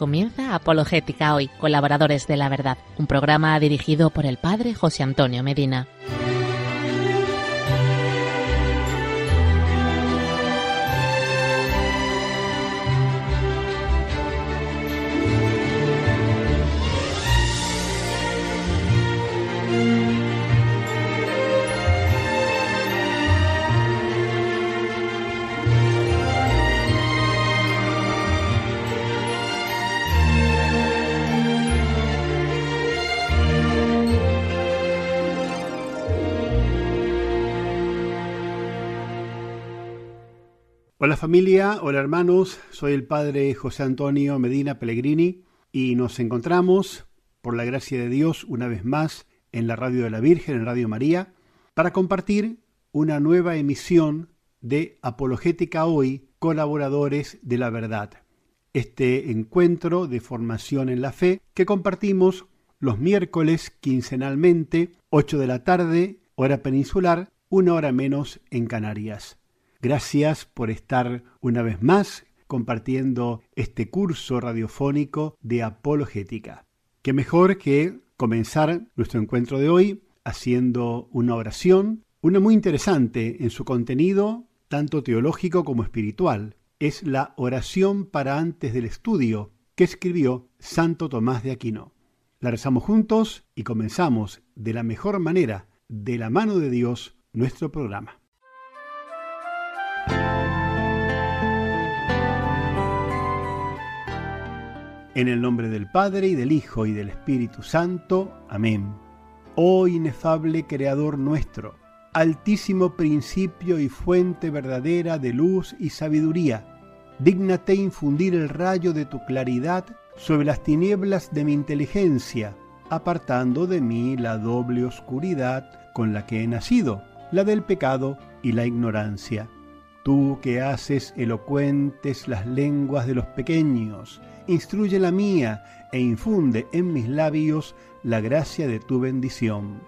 Comienza Apologética hoy, colaboradores de la verdad, un programa dirigido por el padre José Antonio Medina. Hola familia, hola hermanos, soy el padre José Antonio Medina Pellegrini y nos encontramos, por la gracia de Dios, una vez más en la Radio de la Virgen, en Radio María, para compartir una nueva emisión de Apologética Hoy, colaboradores de la verdad. Este encuentro de formación en la fe que compartimos los miércoles quincenalmente, 8 de la tarde, hora peninsular, una hora menos en Canarias. Gracias por estar una vez más compartiendo este curso radiofónico de apologética. Qué mejor que comenzar nuestro encuentro de hoy haciendo una oración, una muy interesante en su contenido, tanto teológico como espiritual. Es la oración para antes del estudio que escribió Santo Tomás de Aquino. La rezamos juntos y comenzamos de la mejor manera, de la mano de Dios, nuestro programa. En el nombre del Padre y del Hijo y del Espíritu Santo. Amén. Oh inefable Creador nuestro, altísimo principio y fuente verdadera de luz y sabiduría, dígnate infundir el rayo de tu claridad sobre las tinieblas de mi inteligencia, apartando de mí la doble oscuridad con la que he nacido, la del pecado y la ignorancia. Tú que haces elocuentes las lenguas de los pequeños, instruye la mía e infunde en mis labios la gracia de tu bendición.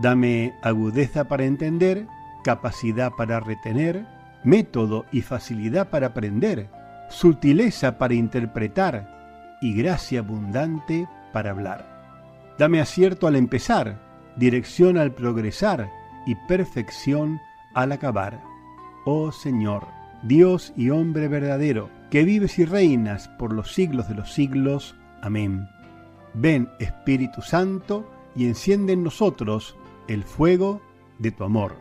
Dame agudeza para entender, capacidad para retener, método y facilidad para aprender, sutileza para interpretar y gracia abundante para hablar. Dame acierto al empezar, dirección al progresar y perfección al acabar. Oh Señor, Dios y hombre verdadero, que vives y reinas por los siglos de los siglos. Amén. Ven Espíritu Santo y enciende en nosotros el fuego de tu amor.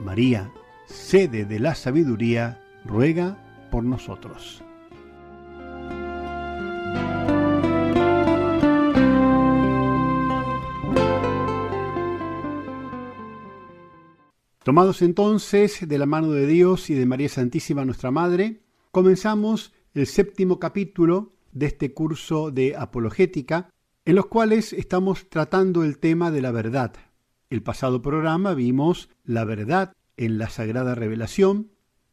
María, sede de la sabiduría, ruega por nosotros. Tomados entonces de la mano de Dios y de María Santísima nuestra Madre, comenzamos el séptimo capítulo de este curso de apologética, en los cuales estamos tratando el tema de la verdad. El pasado programa vimos la verdad en la Sagrada Revelación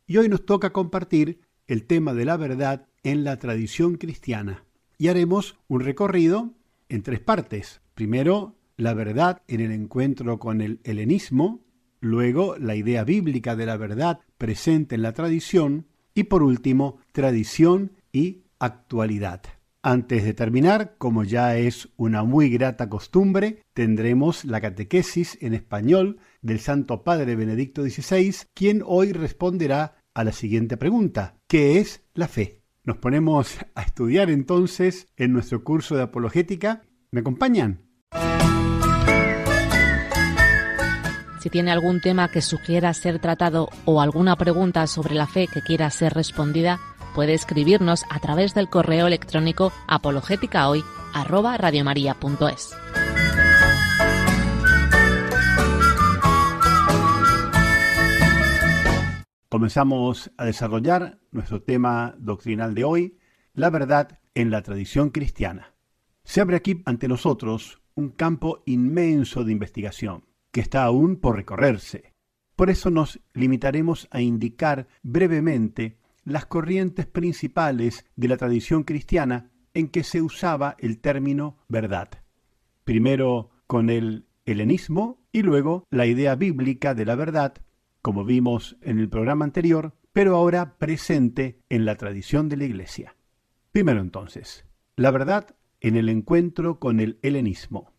y hoy nos toca compartir el tema de la verdad en la tradición cristiana. Y haremos un recorrido en tres partes. Primero, la verdad en el encuentro con el helenismo, luego la idea bíblica de la verdad presente en la tradición y por último, tradición y actualidad. Antes de terminar, como ya es una muy grata costumbre, tendremos la catequesis en español del Santo Padre Benedicto XVI, quien hoy responderá a la siguiente pregunta, ¿qué es la fe? Nos ponemos a estudiar entonces en nuestro curso de apologética. ¿Me acompañan? Si tiene algún tema que sugiera ser tratado o alguna pregunta sobre la fe que quiera ser respondida, puede escribirnos a través del correo electrónico apologéticahoy@radiomaria.es. Comenzamos a desarrollar nuestro tema doctrinal de hoy, la verdad en la tradición cristiana. Se abre aquí ante nosotros un campo inmenso de investigación que está aún por recorrerse. Por eso nos limitaremos a indicar brevemente las corrientes principales de la tradición cristiana en que se usaba el término verdad. Primero con el helenismo y luego la idea bíblica de la verdad, como vimos en el programa anterior, pero ahora presente en la tradición de la Iglesia. Primero entonces, la verdad en el encuentro con el helenismo.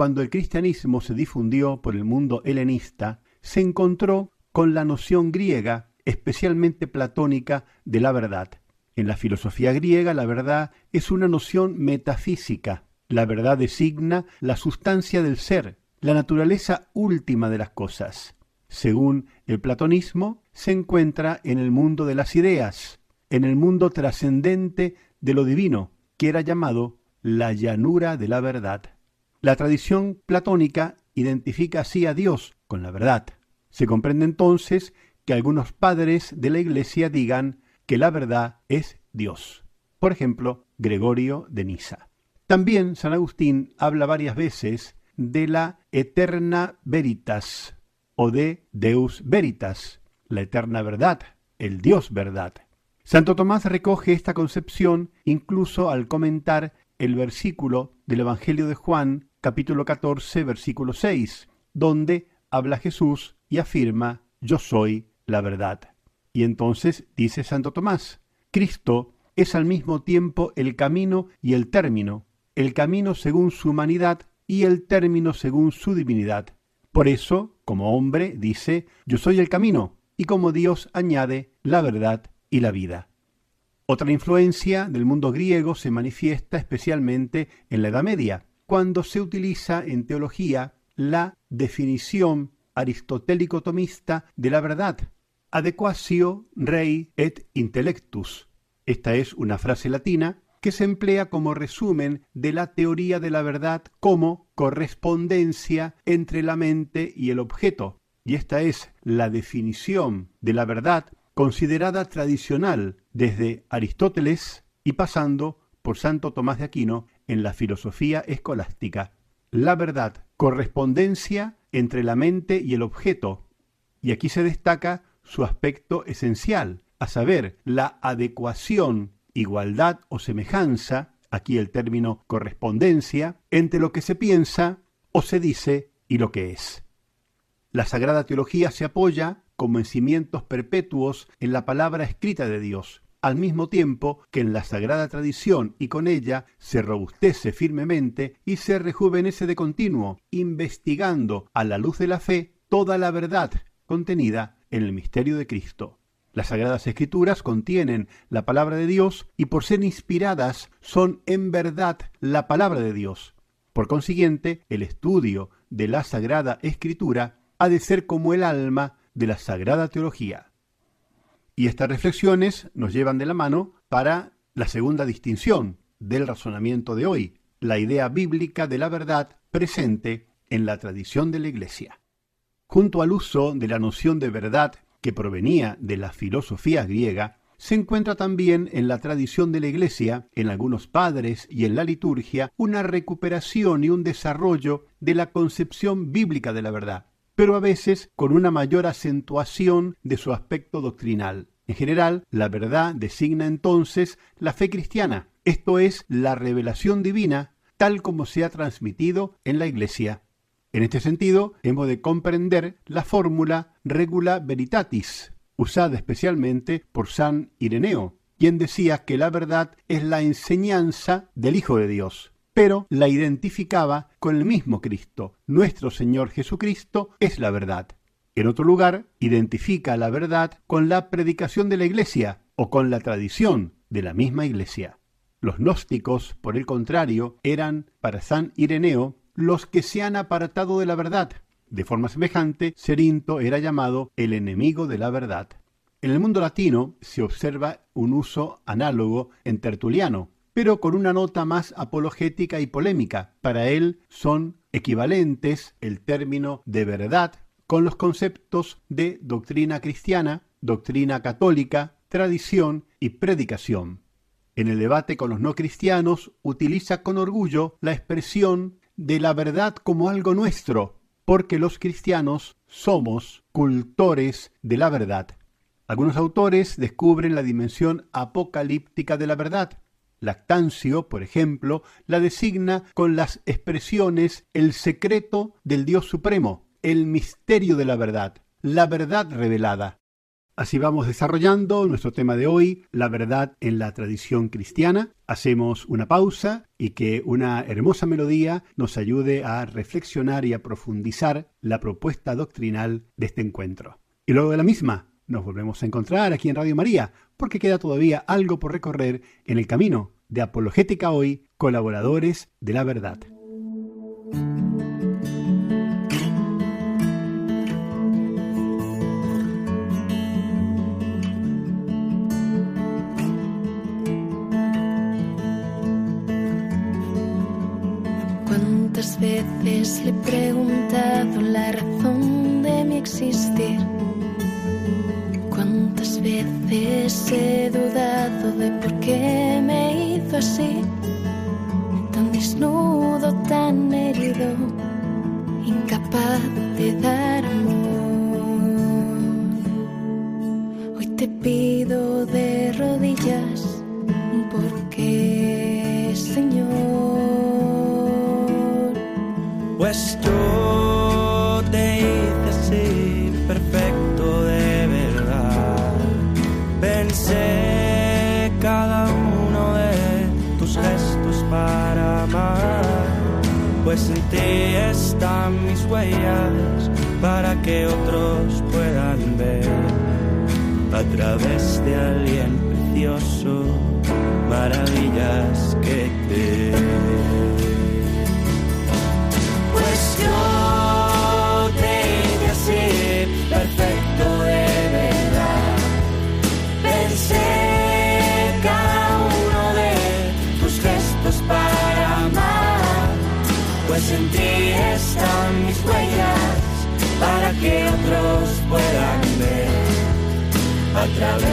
Cuando el cristianismo se difundió por el mundo helenista, se encontró con la noción griega, especialmente platónica, de la verdad. En la filosofía griega la verdad es una noción metafísica. La verdad designa la sustancia del ser, la naturaleza última de las cosas. Según el platonismo, se encuentra en el mundo de las ideas, en el mundo trascendente de lo divino, que era llamado la llanura de la verdad. La tradición platónica identifica así a Dios con la verdad. Se comprende entonces que algunos padres de la Iglesia digan que la verdad es Dios. Por ejemplo, Gregorio de Nisa. También San Agustín habla varias veces de la eterna veritas o de Deus veritas, la eterna verdad, el Dios verdad. Santo Tomás recoge esta concepción incluso al comentar el versículo del Evangelio de Juan, capítulo 14, versículo 6, donde habla Jesús y afirma, yo soy la verdad. Y entonces dice Santo Tomás, Cristo es al mismo tiempo el camino y el término, el camino según su humanidad y el término según su divinidad. Por eso, como hombre, dice, yo soy el camino, y como Dios añade, la verdad y la vida. Otra influencia del mundo griego se manifiesta especialmente en la Edad Media, cuando se utiliza en teología la definición aristotélico-tomista de la verdad, adequatio rei et intellectus. Esta es una frase latina que se emplea como resumen de la teoría de la verdad como correspondencia entre la mente y el objeto. Y esta es la definición de la verdad considerada tradicional desde Aristóteles y pasando por Santo Tomás de Aquino en la filosofía escolástica. La verdad, correspondencia entre la mente y el objeto. Y aquí se destaca su aspecto esencial, a saber, la adecuación igualdad o semejanza, aquí el término correspondencia, entre lo que se piensa o se dice y lo que es. La Sagrada Teología se apoya como en cimientos perpetuos en la palabra escrita de Dios, al mismo tiempo que en la sagrada tradición y con ella se robustece firmemente y se rejuvenece de continuo, investigando a la luz de la fe toda la verdad contenida en el misterio de Cristo. Las Sagradas Escrituras contienen la palabra de Dios y por ser inspiradas son en verdad la palabra de Dios. Por consiguiente, el estudio de la Sagrada Escritura ha de ser como el alma de la Sagrada Teología. Y estas reflexiones nos llevan de la mano para la segunda distinción del razonamiento de hoy, la idea bíblica de la verdad presente en la tradición de la Iglesia. Junto al uso de la noción de verdad que provenía de la filosofía griega, se encuentra también en la tradición de la Iglesia, en algunos padres y en la liturgia, una recuperación y un desarrollo de la concepción bíblica de la verdad, pero a veces con una mayor acentuación de su aspecto doctrinal. En general, la verdad designa entonces la fe cristiana, esto es, la revelación divina tal como se ha transmitido en la Iglesia. En este sentido, hemos de comprender la fórmula regula veritatis, usada especialmente por San Ireneo, quien decía que la verdad es la enseñanza del Hijo de Dios, pero la identificaba con el mismo Cristo. Nuestro Señor Jesucristo es la verdad. En otro lugar, identifica la verdad con la predicación de la Iglesia o con la tradición de la misma Iglesia. Los gnósticos, por el contrario, eran, para San Ireneo, los que se han apartado de la verdad. De forma semejante, Cerinto era llamado el enemigo de la verdad. En el mundo latino se observa un uso análogo en Tertuliano, pero con una nota más apologética y polémica. Para él son equivalentes el término de verdad con los conceptos de doctrina cristiana, doctrina católica, tradición y predicación. En el debate con los no cristianos utiliza con orgullo la expresión de la verdad como algo nuestro, porque los cristianos somos cultores de la verdad. Algunos autores descubren la dimensión apocalíptica de la verdad. Lactancio, por ejemplo, la designa con las expresiones el secreto del Dios Supremo, el misterio de la verdad, la verdad revelada. Así vamos desarrollando nuestro tema de hoy, la verdad en la tradición cristiana. Hacemos una pausa y que una hermosa melodía nos ayude a reflexionar y a profundizar la propuesta doctrinal de este encuentro. Y luego de la misma, nos volvemos a encontrar aquí en Radio María, porque queda todavía algo por recorrer en el camino de Apologética Hoy, colaboradores de la verdad. Veces le he preguntado la razón de mi existir. Cuántas veces he dudado de por qué me hizo así. Tan desnudo, tan herido, incapaz de dar para que otros puedan ver. A través de alguien precioso maravillas que a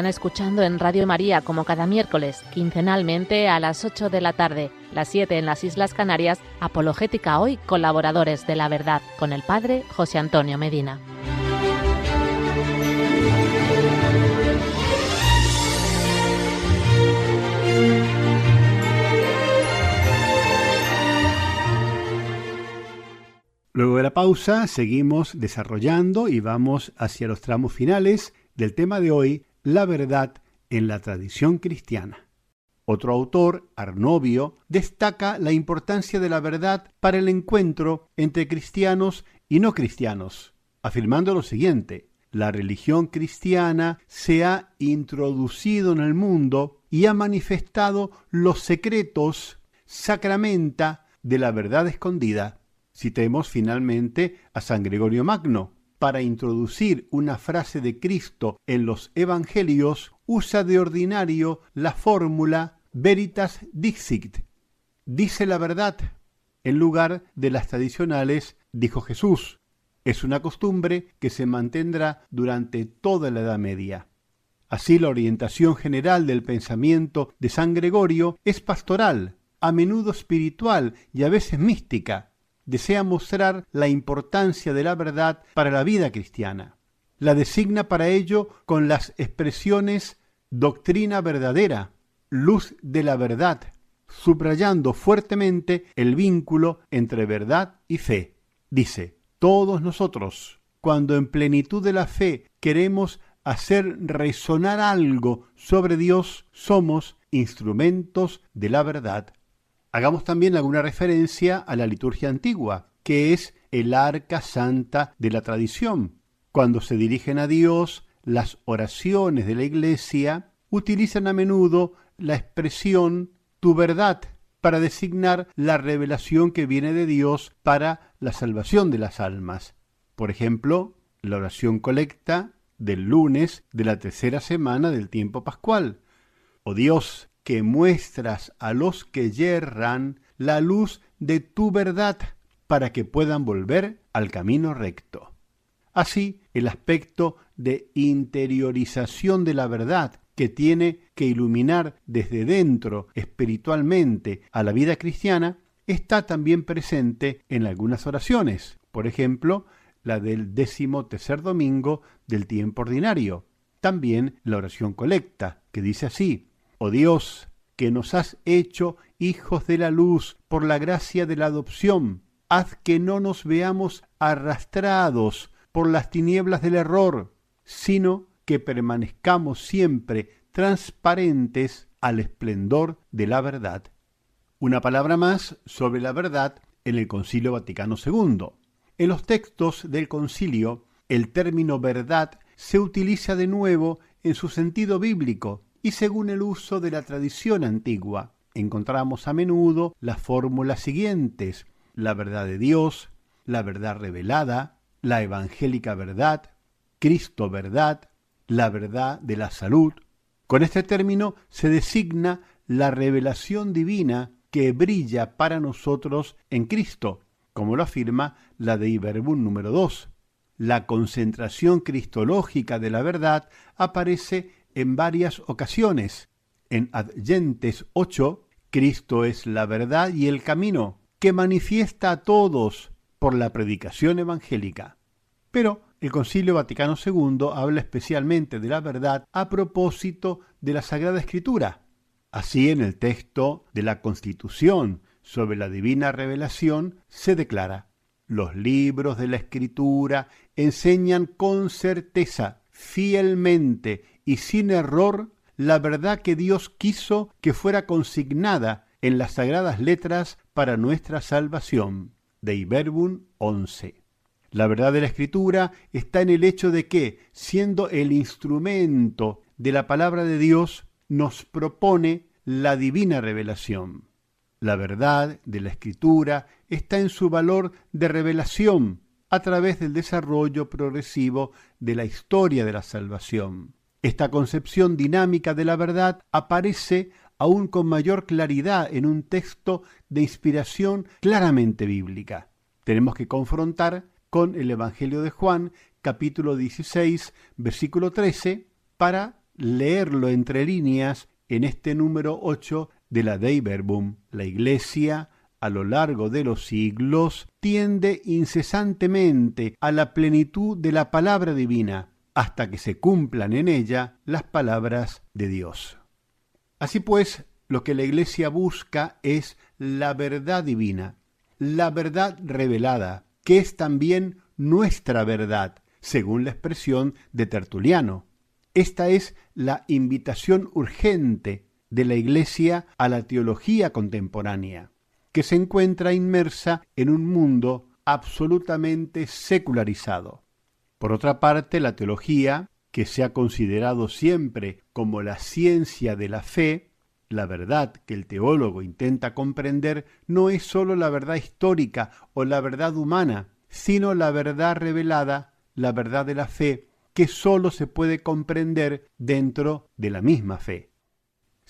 Están escuchando en Radio María como cada miércoles, quincenalmente a las 8 de la tarde, las 7 en las Islas Canarias, Apologética Hoy, colaboradores de la verdad, con el Padre José Antonio Medina. Luego de la pausa seguimos desarrollando y vamos hacia los tramos finales del tema de hoy, la verdad en la tradición cristiana. Otro autor, Arnovio, destaca la importancia de la verdad para el encuentro entre cristianos y no cristianos, afirmando lo siguiente, la religión cristiana se ha introducido en el mundo y ha manifestado los secretos, sacramenta de la verdad escondida. Citemos finalmente a San Gregorio Magno, para introducir una frase de Cristo en los Evangelios, usa de ordinario la fórmula veritas dixit, dice la verdad, en lugar de las tradicionales dijo Jesús. Es una costumbre que se mantendrá durante toda la Edad Media. Así la orientación general del pensamiento de San Gregorio es pastoral, a menudo espiritual y a veces mística, desea mostrar la importancia de la verdad para la vida cristiana. La designa para ello con las expresiones doctrina verdadera, luz de la verdad, subrayando fuertemente el vínculo entre verdad y fe. Dice, todos nosotros, cuando en plenitud de la fe queremos hacer resonar algo sobre Dios, somos instrumentos de la verdad. Hagamos también alguna referencia a la liturgia antigua, que es el arca santa de la tradición. Cuando se dirigen a Dios, las oraciones de la Iglesia utilizan a menudo la expresión tu verdad para designar la revelación que viene de Dios para la salvación de las almas. Por ejemplo, la oración colecta del lunes de la tercera semana del tiempo pascual. Oh Dios, que muestras a los que yerran la luz de tu verdad para que puedan volver al camino recto. Así, el aspecto de interiorización de la verdad que tiene que iluminar desde dentro espiritualmente a la vida cristiana está también presente en algunas oraciones. Por ejemplo, la del décimo tercer domingo del tiempo ordinario. También la oración colecta, que dice así, Oh Dios, que nos has hecho hijos de la luz por la gracia de la adopción, haz que no nos veamos arrastrados por las tinieblas del error, sino que permanezcamos siempre transparentes al esplendor de la verdad. Una palabra más sobre la verdad en el Concilio Vaticano II. En los textos del concilio, el término verdad se utiliza de nuevo en su sentido bíblico y según el uso de la tradición antigua. Encontramos a menudo las fórmulas siguientes, la verdad de Dios, la verdad revelada, la evangélica verdad, Cristo verdad, la verdad de la salud. Con este término se designa la revelación divina que brilla para nosotros en Cristo, como lo afirma la de Iberbun número 2. La concentración cristológica de la verdad aparece en varias ocasiones. En Adyentes 8, Cristo es la verdad y el camino, que manifiesta a todos por la predicación evangélica. Pero el Concilio Vaticano II habla especialmente de la verdad a propósito de la Sagrada Escritura. Así en el texto de la Constitución sobre la divina revelación se declara, los libros de la escritura enseñan con certeza, fielmente y sin error la verdad que Dios quiso que fuera consignada en las sagradas letras para nuestra salvación. De Iberbun 11. La verdad de la escritura está en el hecho de que, siendo el instrumento de la palabra de Dios, nos propone la divina revelación. La verdad de la escritura está en su valor de revelación a través del desarrollo progresivo de la historia de la salvación. Esta concepción dinámica de la verdad aparece aún con mayor claridad en un texto de inspiración claramente bíblica. Tenemos que confrontar con el Evangelio de Juan, capítulo 16, versículo 13, para leerlo entre líneas en este número 8 de la Dei Verbum. La Iglesia, a lo largo de los siglos, tiende incesantemente a la plenitud de la palabra divina, hasta que se cumplan en ella las palabras de Dios. Así pues, lo que la Iglesia busca es la verdad divina, la verdad revelada, que es también nuestra verdad, según la expresión de Tertuliano. Esta es la invitación urgente de la Iglesia a la teología contemporánea, que se encuentra inmersa en un mundo absolutamente secularizado. Por otra parte, la teología, que se ha considerado siempre como la ciencia de la fe, la verdad que el teólogo intenta comprender no es sólo la verdad histórica o la verdad humana, sino la verdad revelada, la verdad de la fe, que sólo se puede comprender dentro de la misma fe.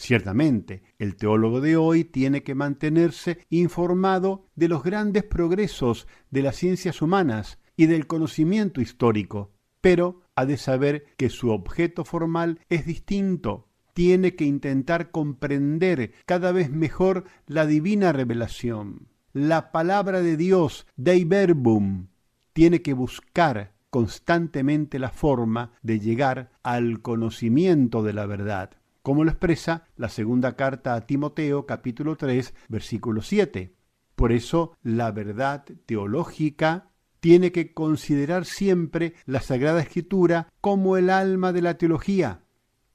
Ciertamente, el teólogo de hoy tiene que mantenerse informado de los grandes progresos de las ciencias humanas y del conocimiento histórico, pero ha de saber que su objeto formal es distinto. Tiene que intentar comprender cada vez mejor la divina revelación, la palabra de Dios, Dei Verbum. Tiene que buscar constantemente la forma de llegar al conocimiento de la verdad como lo expresa la segunda carta a Timoteo capítulo 3 versículo 7. Por eso la verdad teológica tiene que considerar siempre la Sagrada Escritura como el alma de la teología.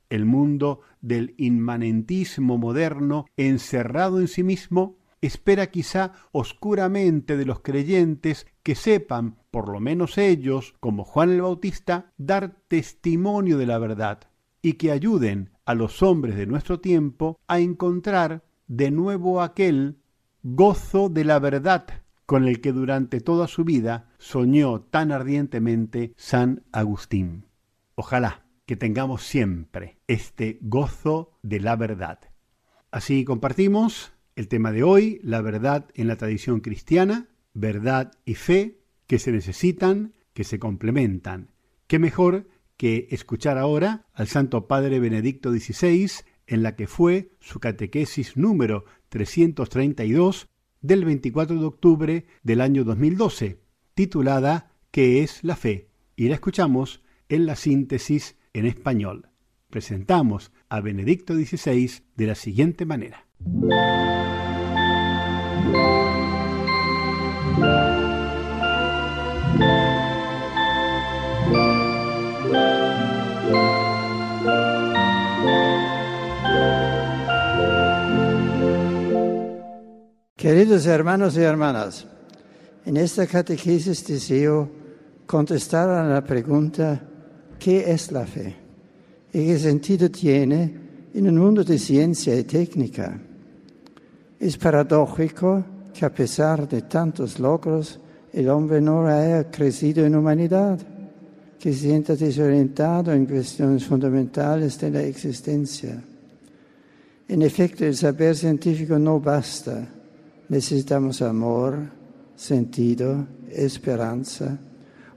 El mundo del inmanentismo moderno, encerrado en sí mismo, espera quizá oscuramente de los creyentes que sepan, por lo menos ellos, como Juan el Bautista, dar testimonio de la verdad y que ayuden a los hombres de nuestro tiempo a encontrar de nuevo aquel gozo de la verdad con el que durante toda su vida soñó tan ardientemente San Agustín. Ojalá que tengamos siempre este gozo de la verdad. Así compartimos el tema de hoy, la verdad en la tradición cristiana, verdad y fe que se necesitan, que se complementan. ¿Qué mejor que escuchar ahora al Santo Padre Benedicto XVI en la que fue su catequesis número 332 del 24 de octubre del año 2012, titulada ¿Qué es la fe? Y la escuchamos en la síntesis en español. Presentamos a Benedicto XVI de la siguiente manera. Queridos hermanos y hermanas, en esta catequesis deseo contestar a la pregunta, ¿qué es la fe? ¿Y qué sentido tiene en un mundo de ciencia y técnica? Es paradójico que a pesar de tantos logros, el hombre no haya crecido en humanidad, que se sienta desorientado en cuestiones fundamentales de la existencia. En efecto, el saber científico no basta necesitamos amor, sentido, esperanza,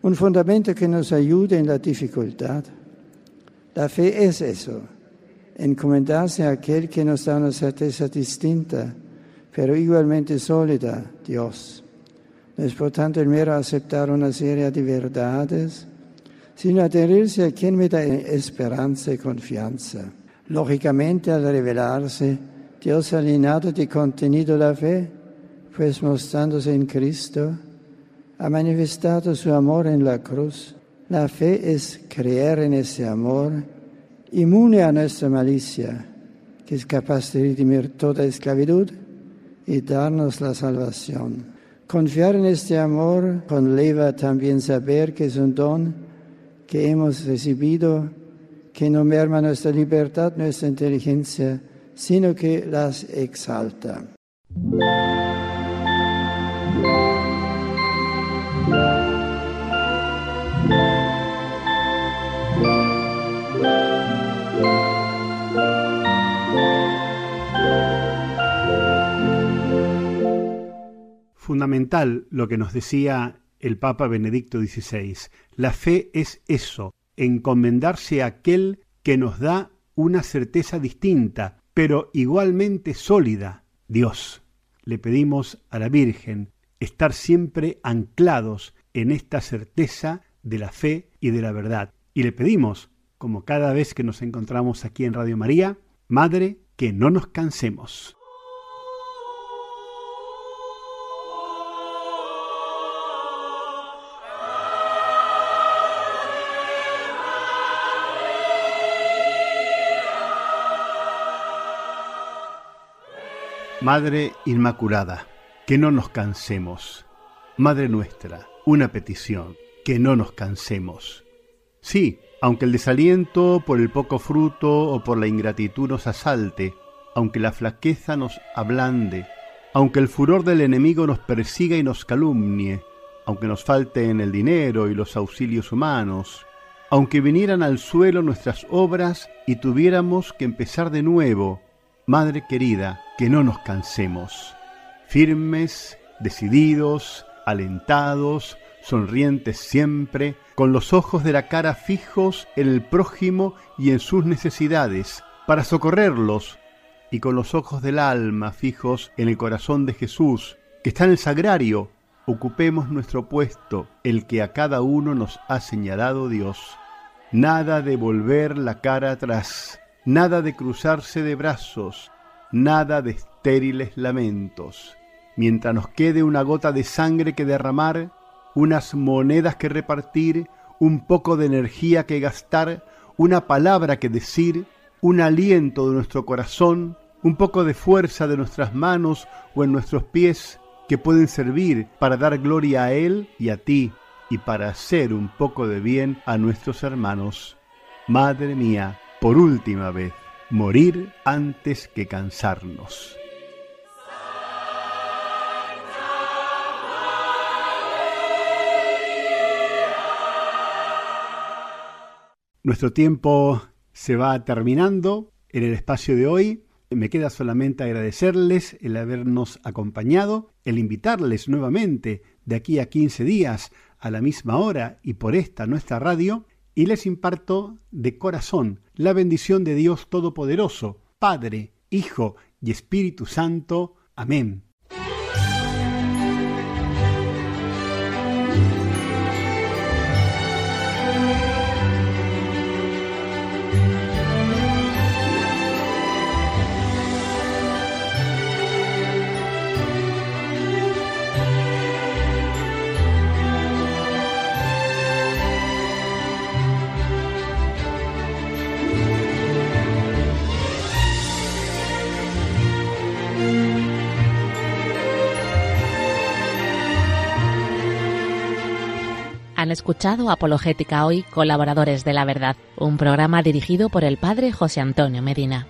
un fundamento que nos ayude en la dificultad. La fe es eso, encomendarse a aquel que nos da una certeza distinta, pero igualmente sólida, Dios. No es por tanto el mero aceptar una serie de verdades, sino adherirse a quien me da esperanza y confianza. Lógicamente, al revelarse, Dios ha llenado de contenido la fe, pues mostrándose en Cristo, ha manifestado su amor en la cruz. La fe es creer en ese amor, inmune a nuestra malicia, que es capaz de redimir toda esclavitud y darnos la salvación. Confiar en este amor conlleva también saber que es un don que hemos recibido, que no merma nuestra libertad, nuestra inteligencia, sino que las exalta. Fundamental lo que nos decía el Papa Benedicto XVI. La fe es eso, encomendarse a aquel que nos da una certeza distinta, pero igualmente sólida, Dios. Le pedimos a la Virgen estar siempre anclados en esta certeza de la fe y de la verdad. Y le pedimos, como cada vez que nos encontramos aquí en Radio María, Madre, que no nos cansemos. Madre Inmaculada, que no nos cansemos. Madre nuestra, una petición, que no nos cansemos. Sí, aunque el desaliento por el poco fruto o por la ingratitud nos asalte, aunque la flaqueza nos ablande, aunque el furor del enemigo nos persiga y nos calumnie, aunque nos falten el dinero y los auxilios humanos, aunque vinieran al suelo nuestras obras y tuviéramos que empezar de nuevo, Madre querida, que no nos cansemos, firmes, decididos, alentados, sonrientes siempre, con los ojos de la cara fijos en el prójimo y en sus necesidades, para socorrerlos, y con los ojos del alma fijos en el corazón de Jesús, que está en el sagrario, ocupemos nuestro puesto, el que a cada uno nos ha señalado Dios. Nada de volver la cara atrás, nada de cruzarse de brazos, nada de estériles lamentos. Mientras nos quede una gota de sangre que derramar, unas monedas que repartir, un poco de energía que gastar, una palabra que decir, un aliento de nuestro corazón, un poco de fuerza de nuestras manos o en nuestros pies que pueden servir para dar gloria a Él y a ti y para hacer un poco de bien a nuestros hermanos. Madre mía, por última vez, morir antes que cansarnos. Nuestro tiempo se va terminando en el espacio de hoy. Me queda solamente agradecerles el habernos acompañado, el invitarles nuevamente de aquí a 15 días a la misma hora y por esta nuestra radio, y les imparto de corazón la bendición de Dios Todopoderoso, Padre, Hijo y Espíritu Santo. Amén. Han escuchado Apologética Hoy, colaboradores de la verdad, un programa dirigido por el padre José Antonio Medina.